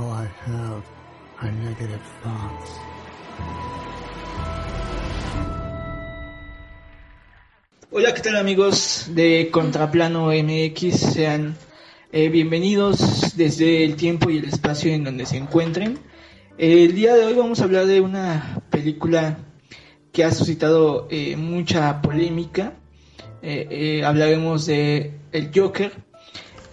All I have are negative. Hola, ¿qué tal amigos de Contraplano MX? Sean eh, bienvenidos desde el tiempo y el espacio en donde se encuentren. El día de hoy vamos a hablar de una película que ha suscitado eh, mucha polémica. Eh, hablaremos de El Joker.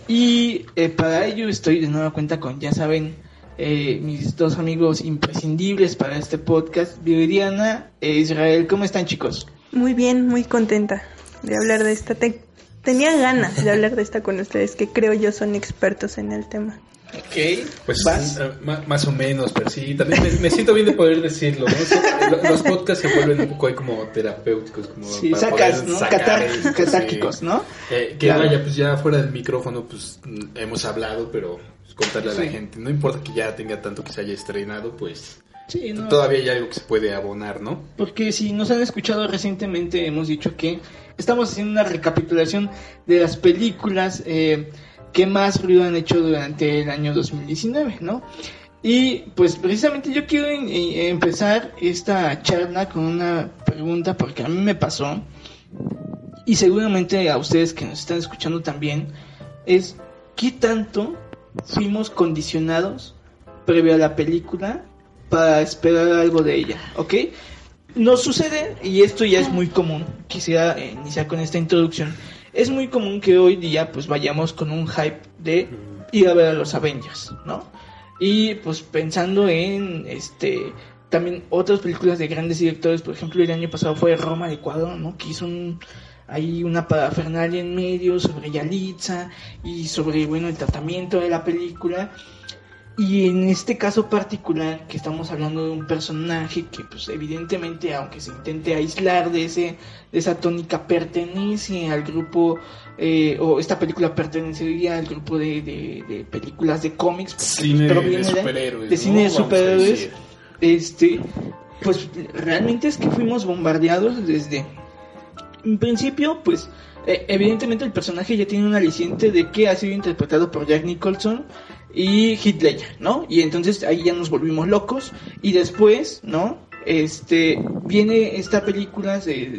Y eh, para ello estoy de nueva cuenta con, ya saben, eh, mis dos amigos imprescindibles para este podcast, Viridiana e Israel. ¿Cómo están chicos? Muy bien, muy contenta de hablar de esta. Te- tenía ganas de hablar de esta con ustedes, que creo yo son expertos en el tema. Ok, Pues más o menos, pero sí, también me, me siento bien de poder decirlo, Los podcasts se vuelven un poco ahí como terapéuticos, como Sí, para sacas, poder ¿no? sacar Catar- esto, catárquicos, sí. ¿no? Eh, que Claro. vaya, pues ya fuera del micrófono, pues mm, hemos hablado, pero pues, contarle a la gente, no importa que ya tenga tanto que se haya estrenado, pues Sí, no. todavía hay algo que se puede abonar, ¿no? Porque si nos han escuchado recientemente, hemos dicho que estamos haciendo una recapitulación de las películas eh, que más ruido han hecho durante el año 2019, ¿no? Y pues precisamente yo quiero en- en- empezar esta charla con una pregunta porque a mí me pasó y seguramente a ustedes que nos están escuchando también es ¿qué tanto fuimos condicionados previo a la película para esperar algo de ella? ¿Ok? Nos sucede, y esto ya es muy común, quisiera iniciar con esta introducción, es muy común que hoy día pues vayamos con un hype de ir a ver a los Avengers, ¿no? Y pues pensando en este también otras películas de grandes directores, por ejemplo el año pasado fue Roma de Cuadro, ¿no? Que hizo un, ahí una parafernalia en medio sobre Yalitza y sobre bueno el tratamiento de la película y en este caso particular, que estamos hablando de un personaje que, pues, evidentemente, aunque se intente aislar de ese, de esa tónica, pertenece al grupo, eh, o esta película pertenecería al grupo de, de, de películas de cómics, porque, pues, Cine de proviene superhéroes, de ¿no? cine de superhéroes. Este, pues, realmente es que fuimos bombardeados desde, en principio, pues, eh, evidentemente el personaje ya tiene un aliciente de que ha sido interpretado por Jack Nicholson y Ledger, ¿no? Y entonces ahí ya nos volvimos locos y después, ¿no? Este viene esta película de,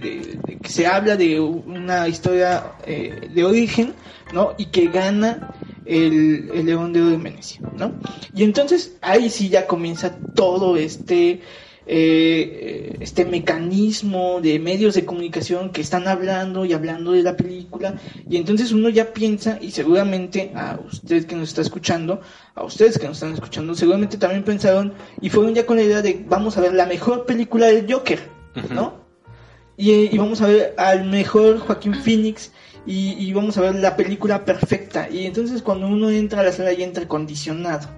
de- que se habla de una historia eh, de origen, ¿no? Y que gana el, el León de Oro de Venecia, ¿no? Y entonces ahí sí ya comienza todo este eh, este mecanismo de medios de comunicación que están hablando y hablando de la película. Y entonces uno ya piensa y seguramente a usted que nos está escuchando a ustedes que nos están escuchando seguramente también pensaron y fueron ya con la idea de vamos a ver la mejor película del Joker ¿no? y, y vamos a ver al mejor Joaquín Phoenix y, y vamos a ver la película perfecta. Y entonces cuando uno entra a la sala ya entra condicionado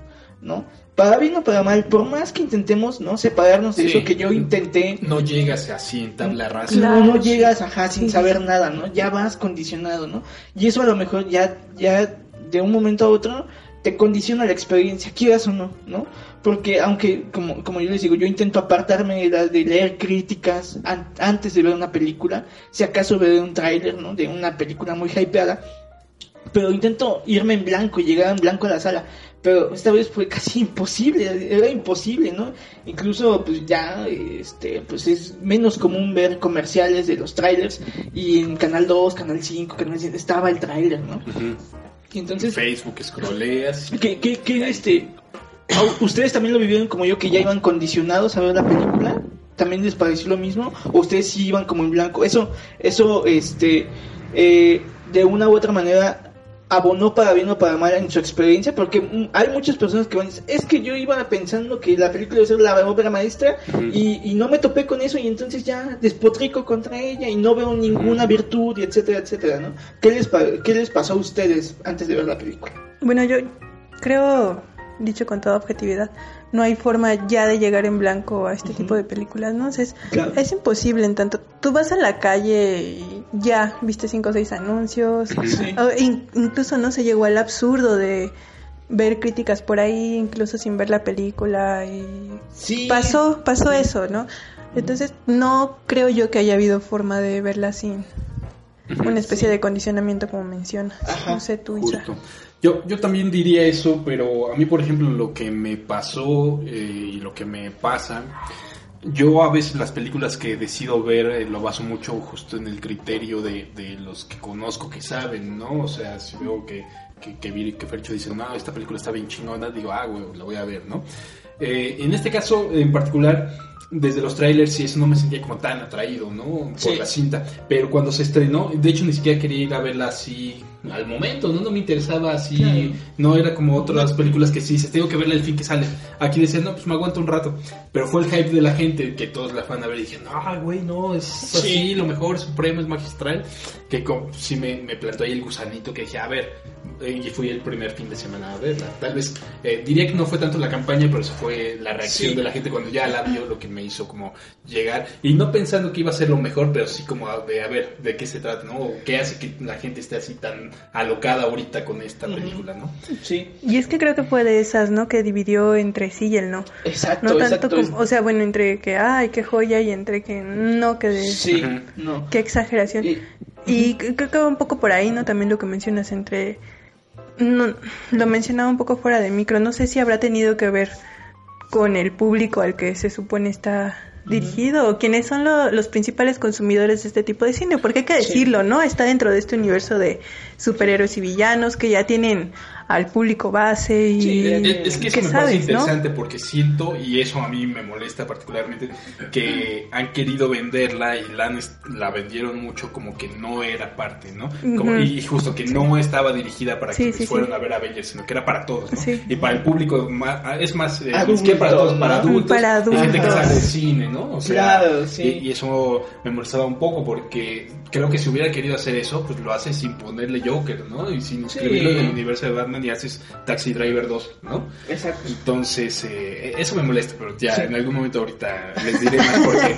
¿no? Para bien o para mal, por más que intentemos, ¿no? Separarnos de Sí. eso que yo intenté, No llegas así en tabla rasa. Claro. no, no llegas, ajá, sin Sí. saber nada, ¿no? Ya vas condicionado, ¿no? Y eso a lo mejor ya, ya de un momento a otro te condiciona la experiencia, quieras o no, ¿no? Porque aunque, como, como yo les digo, yo intento apartarme de, la- de leer críticas an- antes de ver una película, si acaso ver un tráiler, ¿no? De una película muy hypeada, pero intento irme en blanco y llegar en blanco a la sala. Pero esta vez fue casi imposible, era imposible, ¿no? Incluso pues ya este pues es menos común ver comerciales de los trailers y en Canal 2, Canal 5, Canal 7 estaba el trailer, ¿no? Y entonces Facebook, scrolleas. ¿Qué, qué, qué, este, ¿Ustedes también lo vivieron como yo, que ya iban condicionados a ver la película? ¿También les pareció lo mismo? ¿O ustedes sí iban como en blanco? Eso, eso, este, eh, de una u otra manera abonó para bien o para mal en su experiencia, porque mm, hay muchas personas que van a decir, es que yo iba pensando que la película iba a ser la obra maestra y, y no me topé con eso y entonces ya despotrico contra ella y no veo ninguna virtud y etcétera, etcétera, ¿no? ¿Qué les, ¿Qué les pasó a ustedes antes de ver la película? Bueno, yo creo, dicho con toda objetividad, no hay forma ya de llegar en blanco a este tipo de películas, ¿no? O sea, es, Claro. es imposible en tanto. Tú vas a la calle y ya viste cinco o seis anuncios. Sí. o in- incluso no se llegó al absurdo de ver críticas por ahí, incluso sin ver la película. Y Sí. pasó, pasó eso, ¿no? Entonces, no creo yo que haya habido forma de verla sin una especie de condicionamiento como mencionas. Ajá, no sé tú, Isa. Yo, yo también diría eso, pero a mí, por ejemplo, lo que me pasó eh, y lo que me pasa, yo a veces las películas que decido ver eh, lo baso mucho justo en el criterio de, de los que conozco que saben, ¿no? O sea, si veo que, que, que, que Fercho dice, no, esta película está bien chingona, digo, ah, güey, la voy a ver, ¿no? Eh, en este caso, en particular, desde los trailers y eso no me sentía como tan atraído, ¿no? Por Sí. la cinta. Pero cuando se estrenó, de hecho ni siquiera quería ir a verla así al momento, ¿no? No me interesaba así, Claro. no era como otras películas que sí dices, tengo que verla el fin que sale. Aquí decían, no, pues me aguanto un rato. Pero fue el hype de la gente que todos la van a ver y dije, no, güey, no, es así, lo mejor, es supremo, es magistral. Que como, sí me, me plantó ahí el gusanito que dije, a ver, eh, y fui el primer fin de semana a verla. Tal vez, eh, diría que no fue tanto la campaña, pero sí fue la reacción Sí. de la gente cuando ya la vio lo que me hizo como llegar. Y no pensando que iba a ser lo mejor, pero sí como a- de a ver de qué se trata, ¿no? O qué hace que la gente esté así tan alocada ahorita con esta película, ¿no? Sí, Y es que creo que fue de esas, ¿no? Que dividió entre sí y el no. exacto, No tanto exacto. como, o sea, bueno, entre que, ay, qué joya y entre que no, que de, Sí, no. qué exageración. Y- creo que va un poco por ahí, ¿no? También lo que mencionas entre, no, lo mencionaba un poco fuera de micro, no sé si habrá tenido que ver con el público al que se supone está dirigido o quiénes son lo- los principales consumidores de este tipo de cine, porque hay que decirlo, ¿no? Está dentro de este universo de superhéroes y villanos que ya tienen al público base y Sí, eh, es que eso ¿qué me parece sabes, ¿no? interesante porque siento, y eso a mí me molesta particularmente, que han querido venderla y la, han la vendieron mucho como que no era parte, ¿no? Como-. Y justo que no estaba dirigida para Sí, quienes sí, fueran sí. a ver Avengers, sino que era para todos, ¿no? Sí. Y para el público, ma- es más, eh, Adultos, que para todos, para adultos, Para y gente que adultos. sale del cine, ¿no? O sea, Claro, sí. y, y eso me molestaba un poco porque creo que si hubiera querido hacer eso, pues lo hace sin ponerle Joker, ¿no? Y sin escribirlo en el universo de Batman y haces Taxi Driver 2, ¿no? Exacto. Entonces, eh, eso me molesta, pero ya en algún momento ahorita les diré más porque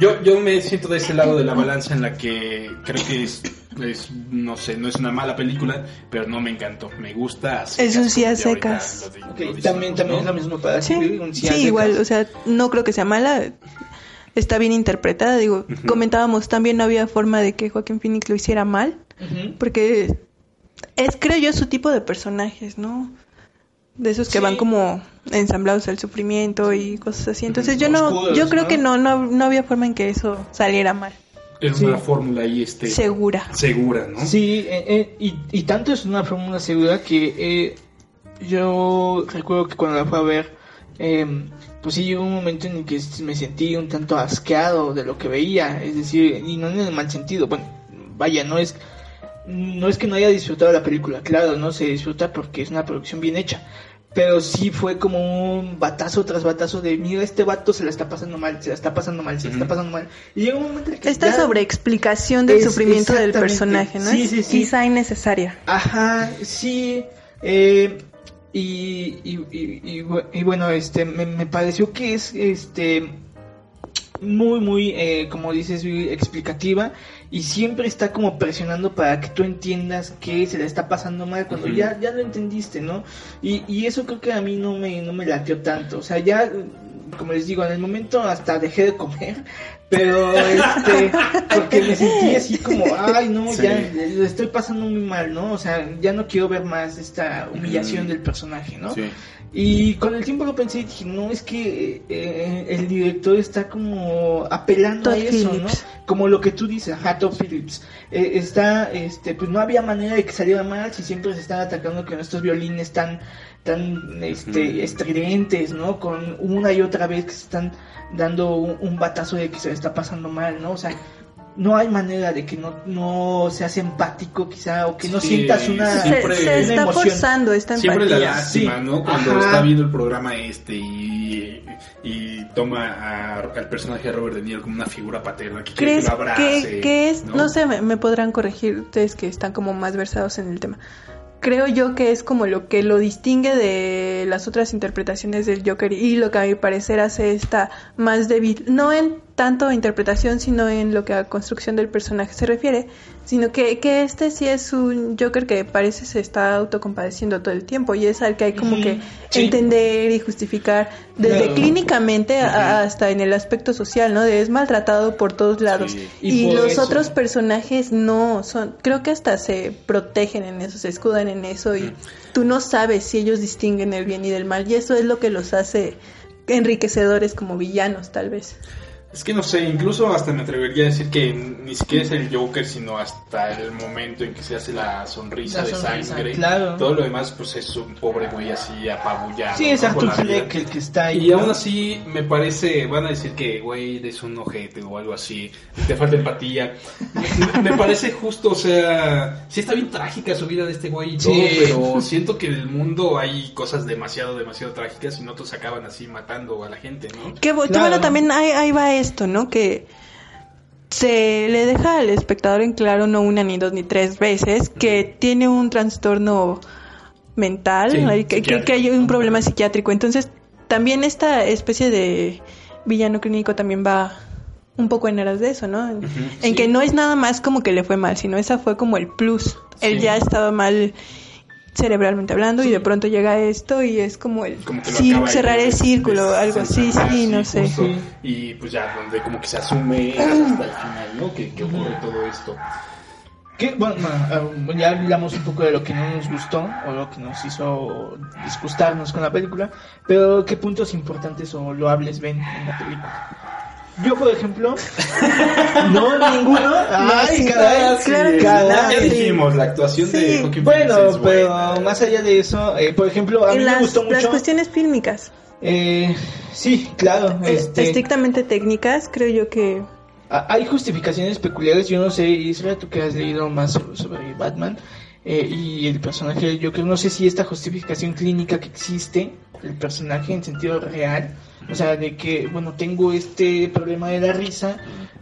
yo, yo me siento de ese lado de la balanza en la que creo que es, es, no sé, no es una mala película, pero no me encantó. Me gusta a Es un sí a secas. lo di- Ok, lo decimos, también, también ¿no? es lo mismo para Sí, un sí sí, igual, o sea, no creo que sea mala, está bien interpretada, digo, comentábamos también no había forma de que Joaquín Phoenix lo hiciera mal, Porque es, creo yo, su tipo de personajes, ¿no? De esos que Sí. van como ensamblados al sufrimiento y cosas así. Entonces yo no, yo creo ¿no? que no, no, no había forma en que eso saliera mal. Es Sí. una fórmula ahí este, Segura. segura, ¿no? Sí, eh, eh, y, y tanto es una fórmula segura que eh, yo recuerdo que cuando la fui a ver, eh, pues sí llegó un momento en el que me sentí un tanto asqueado de lo que veía, es decir, y no en el mal sentido, bueno, vaya, no es no es que no haya disfrutado la película, claro, no se disfruta porque es una producción bien hecha, pero sí fue como un batazo tras batazo de, mira, este vato se la está pasando mal, se la está pasando mal, se la está pasando mal, y llega un momento en que Esta ya- sobreexplicación del Es- sufrimiento del personaje, ¿no? Sí, Es sí, sí. Quizá innecesaria. Ajá, sí. eh, y, y, y, y bu- y bueno, este, me, me pareció que es, este, muy, muy, eh, como dices, muy explicativa y siempre está como presionando para que tú entiendas que se le está pasando mal cuando ya, ya lo entendiste, ¿no? Y, y eso creo que a mí no me, no me latió tanto, o sea, ya, como les digo, en el momento hasta dejé de comer Pero, este, porque me sentí así como, ay, no, Sí. ya, lo estoy pasando muy mal, ¿no? O sea, ya no quiero ver más esta humillación Mm. del personaje, ¿no? Sí. Y con el tiempo lo pensé y dije, no, es que eh, el director está como apelando Todd a eso, Phillips. ¿no? Como lo que tú dices, ajá, Todd Phillips. Eh, está, este, pues no había manera de que saliera mal si siempre se están atacando con estos violines tan, tan, este, estridentes, ¿no? Con una y otra vez que se están dando un, un batazo de que se le está pasando mal, ¿no? O sea, no hay manera de que no, no seas empático quizá o que no Sí, sientas una. Se, Siempre- se una está emoción. forzando esta Siempre la empatía. lástima, sí. ¿no? Cuando Ajá. está viendo el programa este y, y toma a- al personaje de Robert De Niro como una figura paterna que quiere ¿Crees que lo abrace. que, que es, no, sé, me, me podrán corregir ustedes que están como más versados en el tema. Creo yo que es como lo que lo distingue de las otras interpretaciones del Joker y lo que a mi parecer hace esta más débil, no en tanto interpretación, sino en lo que a construcción del personaje se refiere, sino que, que este sí es un Joker que parece se está autocompadeciendo todo el tiempo y es al que hay como que sí. entender y justificar desde Claro. clínicamente a- hasta en el aspecto social, ¿no? De es maltratado por todos lados. Sí. Y los eso. otros personajes no son, creo que hasta se protegen en eso, se escudan en eso y tú no sabes si ellos distinguen el bien y del mal y eso es lo que los hace enriquecedores como villanos tal vez. Es que no sé, incluso hasta me atrevería a decir que ni siquiera es el Joker, sino hasta el momento en que se hace la sonrisa La de sangre. claro. Todo lo demás, pues es un pobre güey así apabullado. Sí, es Arthur. Fleck el que está ahí. Y ¿no? aún así, me parece, van a decir que, güey, eres un ojete o algo así, te falta empatía. me parece justo, o sea, sí está bien trágica su vida de este güey y todo, Sí. pero siento que en el mundo hay cosas demasiado, demasiado trágicas y no todos acaban así matando a la gente, ¿no? Bu- Claro. bueno, también ahí, ahí va esto, ¿no? Que se le deja al espectador en claro no una ni dos ni tres veces que tiene un trastorno mental, Sí, que, que- psiquiátrico. que hay un problema psiquiátrico. Entonces, también esta especie de villano clínico también va un poco en aras de eso, ¿no? En, en sí. que no es nada más como que le fue mal, sino esa fue como el plus. Él ya estaba mal cerebralmente hablando y de pronto llega esto y es como el como cerrar el círculo, de algo así, sí, no sé. justo. Y pues ya, donde como que se asume hasta el final, ¿no? Que, que ocurre todo esto. Que, bueno, ah, ya hablamos un poco de lo que no nos gustó o lo que nos hizo disgustarnos con la película, pero ¿qué puntos importantes o loables ven en la película? Yo, por ejemplo, no, ninguno. Ay, sí, caray, claro que caray. Ya dijimos, la actuación de Phoenix Bueno, es pero buena. más allá de eso, eh, por ejemplo, a mí En me las, gustó las mucho. cuestiones fílmicas, eh, sí, claro, este, estrictamente técnicas, creo yo que Ah, Hay justificaciones peculiares, yo no sé, Isra, tú que has leído más sobre, sobre Batman eh, y el personaje del Joker, no sé si esta justificación clínica que existe, el personaje en sentido real, o sea, de que, bueno, tengo este problema de la risa,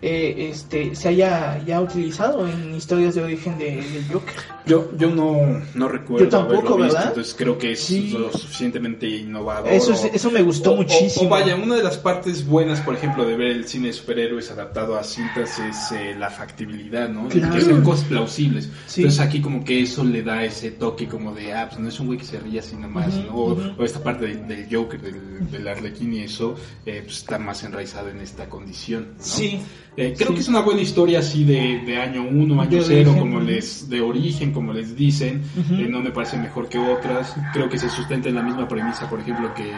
eh, este, se haya ya utilizado en historias de origen de- del Joker. Yo, yo no, no recuerdo Yo tampoco, visto, ¿verdad? entonces creo que es Sí. lo suficientemente innovador. Eso, o- es- eso me gustó o- o- muchísimo. O, vaya, una de las partes buenas, por ejemplo, de ver el cine de superhéroes adaptado a cintas es eh, la factibilidad, ¿no? Claro. Que sean cosas plausibles. Sí. Entonces aquí como que eso le da ese toque como de, ah, pues no es un güey que se ríe así nomás, Ujú, ¿no? O, ujú. o esta parte del, del Joker, del, del Arlequín y eso, eh, pues está más enraizado en esta condición, ¿no? Sí. Eh, creo Sí. que es una buena historia así de, de año 1, año De 0, origen. como les, de origen, como les dicen. Eh, no me parece mejor que otras. Creo que se sustenta en la misma premisa, por ejemplo, que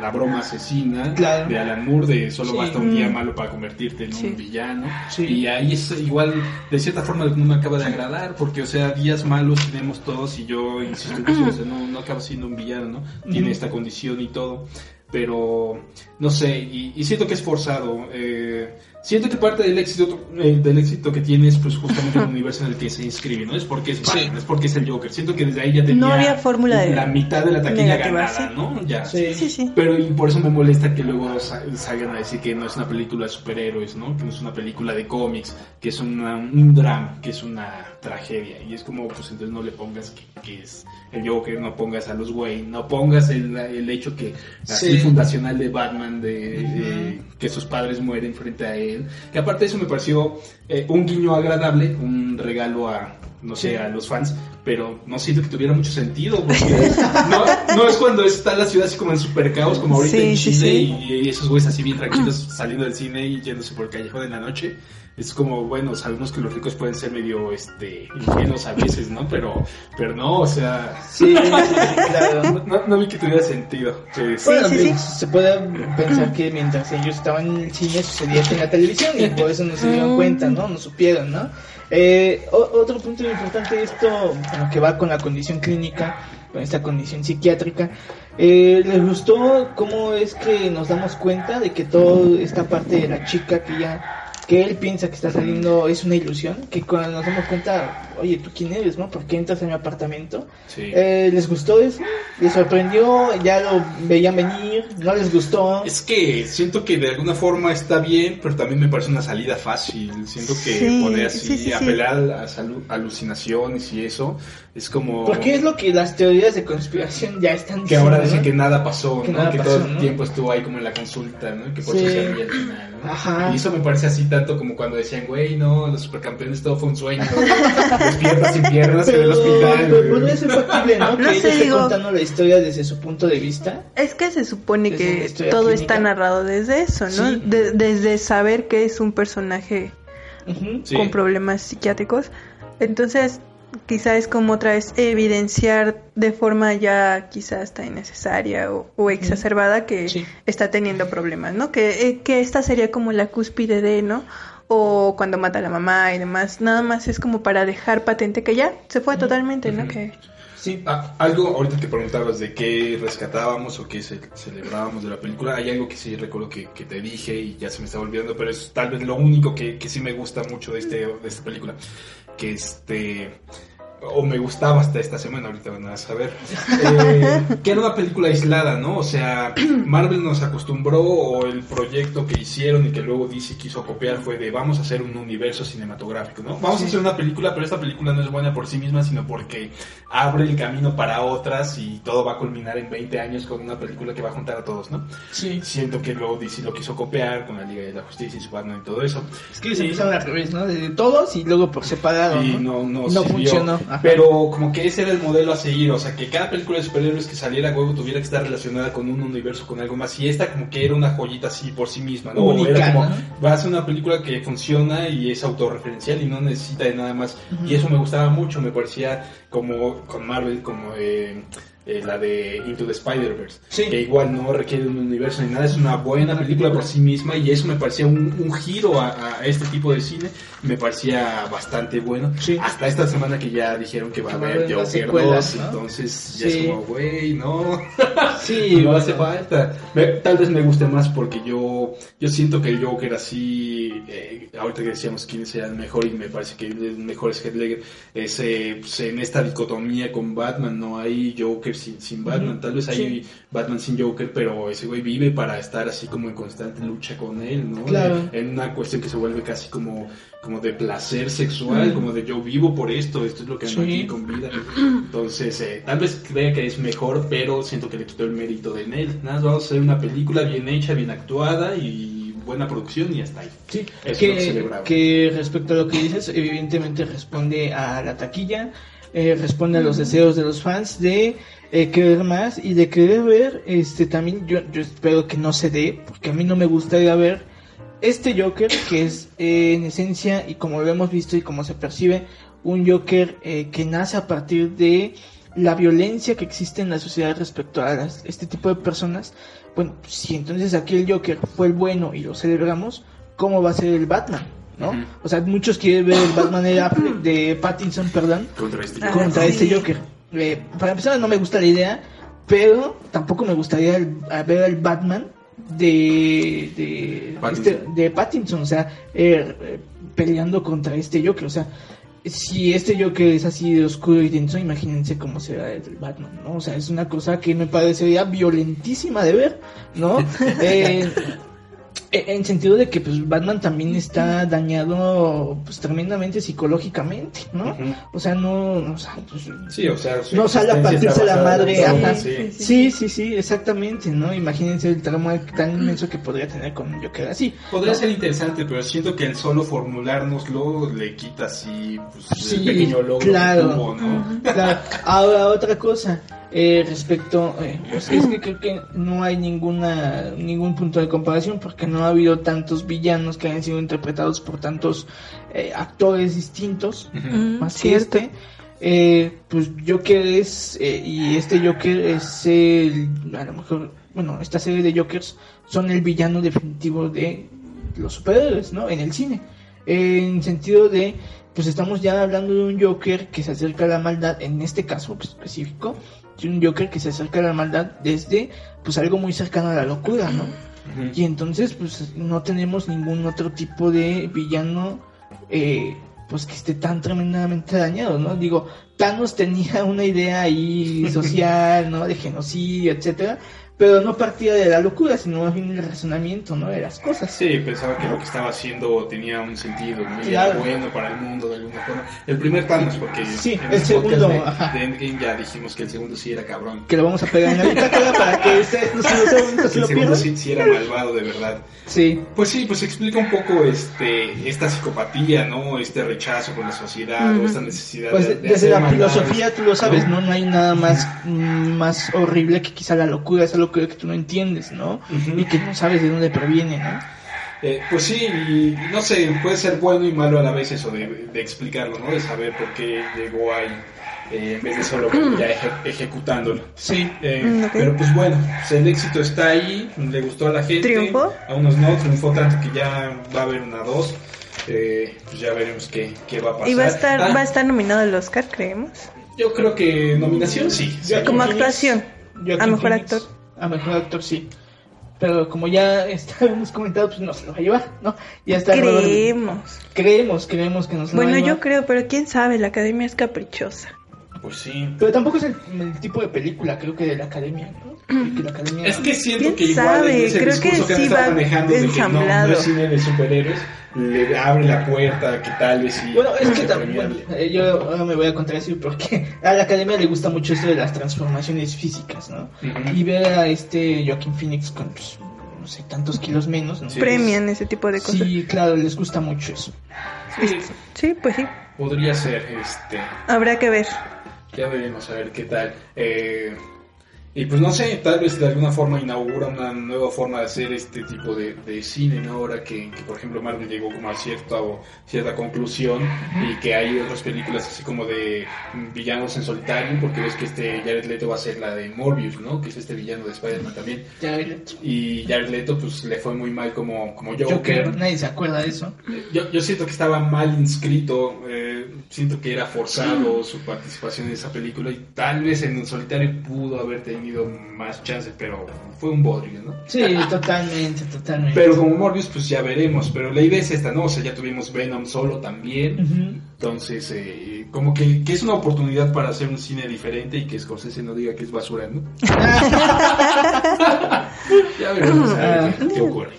la broma asesina Claro. de Alan Moore, de solo Sí. basta un día Mm. malo para convertirte en Sí. un villano. Y ahí es igual, de cierta forma, no me acaba de agradar, porque, o sea, días malos tenemos todos y yo insisto en eso, o sea, no, no acaba siendo un villano, ¿no? Tiene esta condición y todo. Pero, no sé, y, siento que es forzado. Eh, siento que parte del éxito, eh, del éxito que tiene es pues justamente el universo en el que se inscribe, ¿no? Es porque es Batman, Sí. es porque es el Joker. Siento que desde ahí ya tenía No había fórmula de- la mitad de la taquilla ganada, sí. ¿no? Ya. Sí. sí, sí. Pero y por eso me molesta que luego sa- salgan a decir que no es una película de superhéroes, ¿no? Que no es una película de cómics, que es una- un drama, que es una tragedia. Y es como, pues entonces no le pongas que, que es el Joker, no pongas a los Wayne, no pongas el, el hecho que así Sí. fundacional de Batman, de, de que sus padres mueren frente a él. Que aparte de eso me pareció eh, un guiño agradable, un regalo a, no sé, Sí. a los fans, pero no siento que tuviera mucho sentido, porque no, no es cuando está la ciudad así como en super caos, como ahorita Sí, en Chile, sí. Y, y esos güeyes así bien tranquilos saliendo del cine y yéndose por el callejón en la noche. Es como, bueno, sabemos que los ricos pueden ser medio este, ingenuos a veces, ¿no? Pero, pero no, o sea, Sí, sí, claro. no, no- no vi que tuviera sentido. Pues, Bueno, sí, sí. se puede pensar que mientras ellos estaban en el cine sucedía esto en la televisión y por eso no se dieron cuenta, ¿no? No supieron, ¿no? Eh, o- otro punto importante de esto, bueno, que va con la condición clínica, con esta condición psiquiátrica, eh, ¿les gustó cómo es que nos damos cuenta de que toda esta parte de la chica que ya que él piensa que está saliendo es una ilusión, que cuando nos damos cuenta, oye, ¿tú quién eres, no? ¿Por qué entras en mi apartamento? sí. Eh, ¿Les gustó eso? ¿Les sorprendió? ¿Ya lo veían venir? ¿No les gustó? Es que siento que de alguna forma está bien, pero también me parece una salida fácil. Siento que Sí, poder así sí, sí, sí. apelar a alucinaciones y eso es como Porque es lo que las teorías de conspiración ya están que ahora dicen ¿no? que nada pasó, Que ¿no? nada que pasó, todo el ¿no? tiempo estuvo ahí como en la consulta, ¿no? Que por Sí. eso se al final, ¿no? Ajá. Y eso me parece así tanto como cuando decían, güey, no, los supercampeones todo fue un sueño, despiertas sin piernas en el Pero, hospital. pero güey. podría ser factible, ¿no? No que sé, digo- contando la historia desde su punto de vista. Es que se supone que todo clínica. está narrado desde eso, ¿no? Sí. De- desde saber que es un personaje con problemas psiquiátricos. Entonces, quizá es como otra vez evidenciar de forma ya quizá hasta innecesaria o, o exacerbada que Sí. está teniendo problemas, ¿no? Que, eh, que esta sería como la cúspide de, ¿no? O cuando mata a la mamá y demás. Nada más es como para dejar patente que ya se fue totalmente, ¿no? Que Sí. Ah, algo, ahorita que preguntabas de qué rescatábamos o qué ce- celebrábamos de la película, hay algo que sí recuerdo que, que te dije y ya se me estaba olvidando, pero es tal vez lo único que, que sí me gusta mucho de, este, de esta película, que este, o me gustaba hasta esta semana, ahorita van a saber, eh, que era una película aislada, ¿no? O sea, Marvel nos acostumbró o el proyecto que hicieron y que luego DC quiso copiar fue de vamos a hacer un universo cinematográfico, ¿no? Vamos a hacer una película, pero esta película no es buena por sí misma, sino porque abre el camino para otras y todo va a culminar en 20 años con una película que va a juntar a todos, ¿no? Sí. Siento que luego DC lo quiso copiar con la Liga de la Justicia y su Batman y todo eso. Es que se empezaron al revés, ¿no? De todos y luego por separado, y ¿no? no, no, No funcionó, ajá. Pero como que ese era el modelo a seguir, o sea, que cada película de superhéroes que saliera huevo tuviera que estar relacionada con un universo, con algo más. Y esta como que era una joyita así por sí misma, ¿no? Única, era como, va a ser una película que funciona y es autorreferencial y no necesita de nada más. Y eso me gustaba mucho, me parecía como con Marvel, como eh, eh, la de Into the Spider-Verse, Sí. que igual no requiere un universo ni nada, es una buena película por sí misma y eso me parecía un, un giro a, a este tipo de cine, me parecía bastante bueno. Sí. Hasta esta semana que ya dijeron que va a haber Joker secuelas, 2, ¿no? entonces ya Sí. es como, güey, no. Sí, no bueno. hace falta. Me- tal vez me guste más porque yo yo siento que el Joker así, eh, ahorita que decíamos quién sea el mejor y me parece que el mejor es Heath Ledger, es eh, pues, en esta dicotomía con Batman, no hay Joker sin, sin Batman, tal vez hay Sí. Batman sin Joker, pero ese güey vive para estar así como en constante lucha con él, ¿no? Claro. En una cuestión que se vuelve casi como como de placer sexual, como de yo vivo por esto, esto es lo que ando Sí. aquí con vida. Entonces, eh, tal vez crea que es mejor, pero siento que le quitó el mérito de él. Nada, más vamos a hacer una película bien hecha, bien actuada y buena producción y hasta ahí. Sí, Eso es lo que que, respecto a lo que dices, evidentemente responde a la taquilla, eh, responde a los deseos de los fans de eh, querer más y de querer ver, este también yo, yo espero que no se dé, porque a mí no me gustaría ver este Joker que es eh, en esencia y como lo hemos visto y como se percibe, un Joker eh, que nace a partir de la violencia que existe en la sociedad respecto a las- este tipo de personas. Bueno, si entonces aquel Joker fue el bueno y lo celebramos, ¿cómo va a ser el Batman? ¿no? O sea, muchos quieren ver el Batman de, de Pattinson, perdón, Contra este contra este Joker. Eh, para empezar, no me gusta la idea, pero tampoco me gustaría el- a ver al Batman de de Pattinson. este- de Pattinson, o sea, eh, peleando contra este Joker, o sea, si este Joker es así de oscuro y denso, imagínense cómo será el Batman, ¿no? O sea, es una cosa que me parecería violentísima de ver, ¿no? Eh, En sentido de que pues Batman también está dañado pues tremendamente psicológicamente, ¿no? Ujú. O sea, no, o sea, pues, Sí, o sea, su No sale a partirse la madre, ajá. sí. sí, sí, sí, exactamente, ¿no? Imagínense el trauma tan inmenso que podría tener con un Joker así. Podría ser interesante, pero siento que el solo formulárnoslo le quita así pues, Sí, el pequeño logro claro. ¿no? Claro. Ahora, otra cosa, eh, respecto, eh, pues es que creo que no hay ninguna, ningún punto de comparación porque no ha habido tantos villanos que hayan sido interpretados por tantos eh, actores distintos. Mm, más que cierto. este. Eh, pues Joker es, eh, y este Joker es el, a lo mejor, bueno, esta serie de Jokers son el villano definitivo de los superhéroes, ¿no? En el cine. en sentido de, pues estamos ya hablando de un Joker que se acerca a la maldad, en este caso pues, específico, de un Joker que se acerca a la maldad desde, pues algo muy cercano a la locura, ¿no? Y entonces, pues no tenemos ningún otro tipo de villano, eh, pues que esté tan tremendamente dañado, ¿no? Digo, Thanos tenía una idea ahí social, ¿no? De genocidio, etcétera, pero no partía de la locura, sino más bien del razonamiento, ¿no? De las cosas. Sí, pensaba que lo que estaba haciendo tenía un sentido, ¿no? Y Claro. bueno para el mundo de alguna forma. El primer Thanos, porque Sí, en el segundo, de, de Endgame ya dijimos que el segundo sí era cabrón. Que lo vamos a pegar en la bitácora para que este, no se lo, no se El lo segundo sí, sí era malvado de verdad. Sí, Pues sí, pues explica un poco este esta psicopatía, ¿no? Este rechazo con la sociedad, o esta necesidad Pues de, de- de desde hacer la maldades, filosofía tú lo sabes, ¿no? No hay nada más, mm, más horrible que quizá la locura, esa locura que tú no entiendes, ¿no? Y que no sabes de dónde proviene, ¿no? Eh, pues sí, y no sé, puede ser bueno y malo a la vez eso de, de explicarlo, ¿no? De saber por qué llegó ahí, eh, en vez de solo ya eje- ejecutándolo. Sí. Eh, Mm. Pero pues bueno, pues el éxito está ahí, le gustó a la gente. ¿Triunfó? A unos no, triunfó tanto que ya va a haber una dos. Eh, pues ya veremos qué, qué va a pasar. Y va a estar, Ah, va a estar nominado al Oscar, creemos. Yo creo que nominación sí. sí. Como actuación. A mejor actor. A mejor actor, sí. Pero como ya estábamos comentado, pues no se lo va a llevar, ¿no? Ya está. Creemos. Creemos, creemos que nos lo va a Bueno, llevar. yo creo, pero quién sabe, la academia es caprichosa. Pues sí. Pero tampoco es el, el tipo de película, creo que de la academia, ¿no? Que la academia... Es que siento ¿Quién que igual sabe? ese Creo que discurso que, sí va manejando de que no, no ensamblado. es cine de superhéroes, le abre la puerta a que tal vez sí. Bueno, es que también, bueno, eh, yo ahora me voy a contradecir porque a la academia le gusta mucho esto de las transformaciones físicas, ¿no? Y ver a este Joaquin Phoenix con, pues, no sé, tantos kilos menos, ¿no? Sí. Premian ese tipo de cosas. Sí, claro, les gusta mucho eso. Sí, Sí, pues sí. podría ser, este, Habrá que ver. Ya veremos a ver qué tal. Eh, y pues no sé, tal vez de alguna forma inaugura una nueva forma de hacer este tipo de, de cine, ¿no? Ahora que, que, por ejemplo Marvel llegó como a cierta, o cierta conclusión y que hay otras películas así como de villanos en solitario, porque ves que este Jared Leto va a ser la de Morbius, ¿no? Que es este villano de Spider-Man también. Ya, Y Jared Leto pues le fue muy mal como, como Joker. Joker, nadie se acuerda de eso. Yo, yo siento que estaba mal inscrito, eh, siento que era forzado su participación en esa película y tal vez en el solitario pudo haber tenido más chances, pero fue un bodrio, ¿no? Sí, totalmente, totalmente. Pero como Morbius, pues ya veremos, pero la idea es esta, ¿no? O sea, ya tuvimos Venom solo también, entonces, eh, como que, que es una oportunidad para hacer un cine diferente y que Scorsese no diga que es basura, ¿no? ya veremos a ver qué- qué ocurre.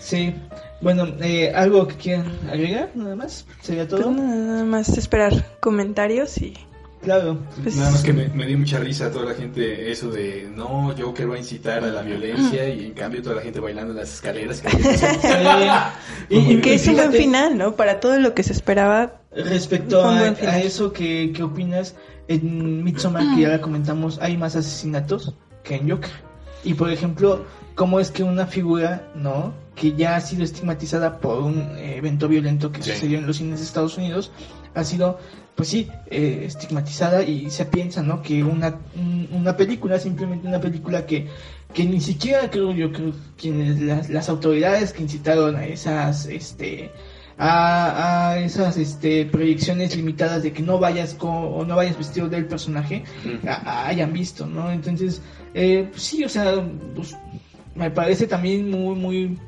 Sí. Bueno, eh, ¿algo que quieran agregar? Nada más. ¿Sería Pues todo? nada más esperar comentarios y Claro. Pues- Nada más que me, me dio mucha risa a toda la gente eso de no, Joker va a incitar a la violencia y en cambio toda la gente bailando en las escaleras. Y, y- que es un buen final, ¿no? Para todo lo que se esperaba. Respecto a, eso que, que opinas, en Midsommar, que ya la comentamos, hay más asesinatos que en Joker. Y por ejemplo, ¿cómo es que una figura, no? Que ya ha sido estigmatizada por un eh, evento violento que Sí. sucedió en los cines de Estados Unidos, ha sido, pues sí, eh, estigmatizada y se piensa, ¿no? Que una, un- una película, simplemente una película que, que ni siquiera creo yo, creo quienes, las, las autoridades que incitaron a esas, este, a, a esas este, proyecciones limitadas de que no vayas con, o no vayas vestido del personaje a- a- hayan visto, ¿no? Entonces, eh, pues sí, o sea, pues, me parece también muy, muy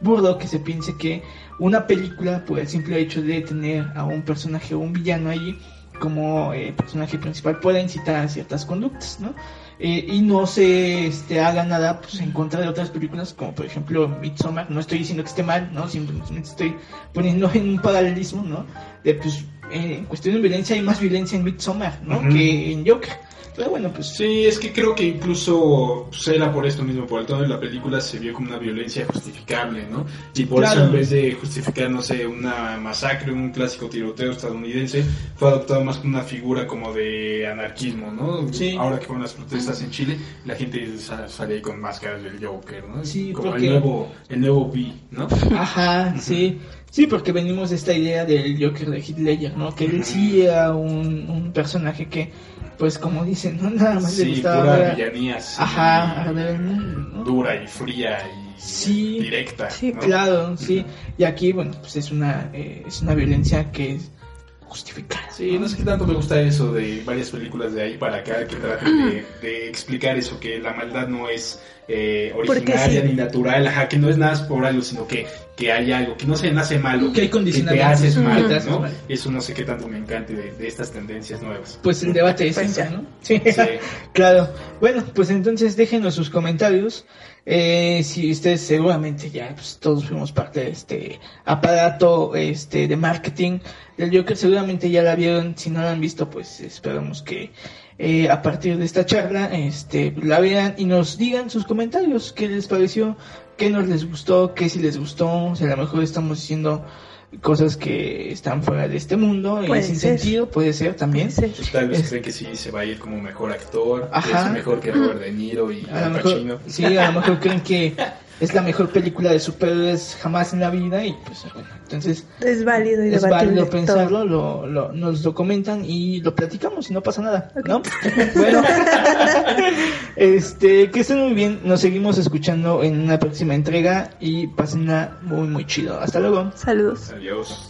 burdo que se piense que una película, por el simple hecho de tener a un personaje o un villano ahí como eh, personaje principal, pueda incitar a ciertas conductas, ¿no? eh, y no se este, haga nada pues, en contra de otras películas, como por ejemplo Midsommar. No estoy diciendo que esté mal, ¿no? Simplemente estoy poniendo en un paralelismo, ¿no? De pues, eh, en cuestión de violencia hay más violencia en Midsommar, ¿no? Que en Joker. Pero bueno, pues Sí, es que creo que incluso pues, era por esto mismo, por el tono de la película se vio como una violencia justificable, ¿no? Y por Claro. eso en vez de justificar, no sé, una masacre, un clásico tiroteo estadounidense, fue adoptado más como una figura como de anarquismo, ¿no? Sí. Ahora que fueron las protestas en Chile, la gente sa- sale ahí con máscaras del Joker, ¿no? Sí, como porque- el nuevo, el nuevo B, ¿no? Ajá, sí. Sí, porque venimos de esta idea del Joker de Heath Ledger, ¿no? Que él sí era un, un personaje que, pues como dicen, no nada más le Sí, gustaba pura ver- villanía, así, Ajá, el mundo, ¿no? dura y fría y Sí. directa. Sí, ¿no? Claro, sí. Y aquí, bueno, pues es una, eh, es una violencia que es justificada. Sí, no sé qué tanto me gusta eso de varias películas de ahí para acá que tratan de, de explicar eso, que la maldad no es eh, originaria sí. ni natural, ajá, que no es nada por algo, sino que, que hay algo, que no se nace malo, Que hay te condicionamientos, haces que mal, te haces ¿no? mal. Eso no sé qué tanto me encante de, de estas tendencias nuevas. Pues el debate es Pues ese, ya. ¿no? Sí. Sí. claro. Bueno, pues entonces déjenos sus comentarios. Eh, si ustedes seguramente ya pues, todos fuimos parte de este aparato este de marketing del Joker, seguramente ya la vieron. Si no la han visto, pues esperamos que eh, a partir de esta charla este la vean y nos digan sus comentarios. ¿Qué les pareció? ¿Qué nos les gustó? ¿Qué si les gustó? Si a lo mejor estamos diciendo cosas que están fuera de este mundo y sin ser. sentido, puede ser también. Tal vez Es- creen que sí se va a ir como mejor actor, que es mejor que Robert De Niro y Al mejor, Pacino. sí, a lo mejor creen que es la mejor película de superhéroes jamás en la vida y pues bueno, entonces Es válido y es válido pensarlo, lo, lo- nos lo comentan y lo platicamos y no pasa nada, ¿no? bueno, este, que estén muy bien, nos seguimos escuchando en una próxima entrega y pásenla muy muy chido. Hasta luego. Saludos. Adiós.